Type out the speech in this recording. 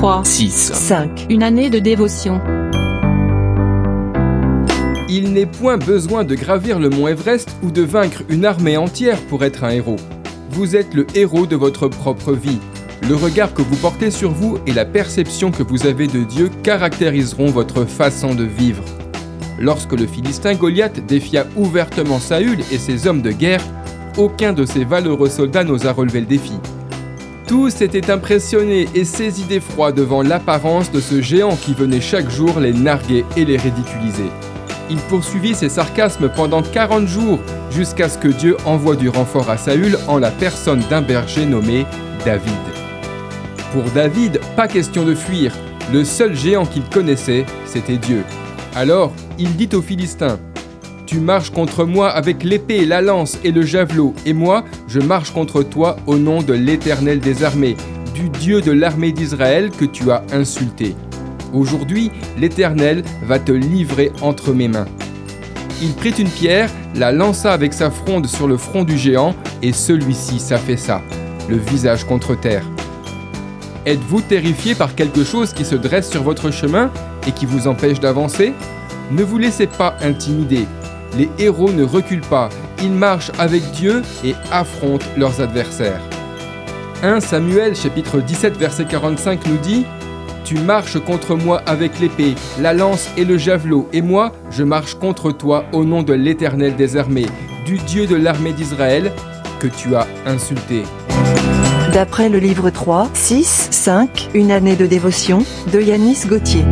3, 6. 5. Une année de dévotion. Il n'est point besoin de gravir le mont Everest ou de vaincre une armée entière pour être un héros. Vous êtes le héros de votre propre vie. Le regard que vous portez sur vous et la perception que vous avez de Dieu caractériseront votre façon de vivre. Lorsque le Philistin Goliath défia ouvertement Saül et ses hommes de guerre, aucun de ces valeureux soldats n'osa relever le défi. Tous étaient impressionnés et saisis d'effroi devant l'apparence de ce géant qui venait chaque jour les narguer et les ridiculiser. Il poursuivit ses sarcasmes pendant 40 jours jusqu'à ce que Dieu envoie du renfort à Saül en la personne d'un berger nommé David. Pour David, pas question de fuir. Le seul géant qu'il connaissait, c'était Dieu. Alors, il dit aux Philistins Tu marches contre moi avec l'épée, la lance et le javelot, et moi, je marche contre toi au nom de l'Éternel des armées, du Dieu de l'armée d'Israël que tu as insulté. Aujourd'hui, l'Éternel va te livrer entre mes mains. Il prit une pierre, la lança avec sa fronde sur le front du géant, et celui-ci s'affaissa, le visage contre terre. Êtes-vous terrifié par quelque chose qui se dresse sur votre chemin et qui vous empêche d'avancer? Ne vous laissez pas intimider. Les héros ne reculent pas, ils marchent avec Dieu et affrontent leurs adversaires. 1 Samuel chapitre 17 verset 45 nous dit Tu marches contre moi avec l'épée, la lance et le javelot, et moi je marche contre toi au nom de l'Éternel des armées, du Dieu de l'armée d'Israël, que tu as insulté. D'après le livre 3, 6, 5, Une année de dévotion, de Yanis Gauthier.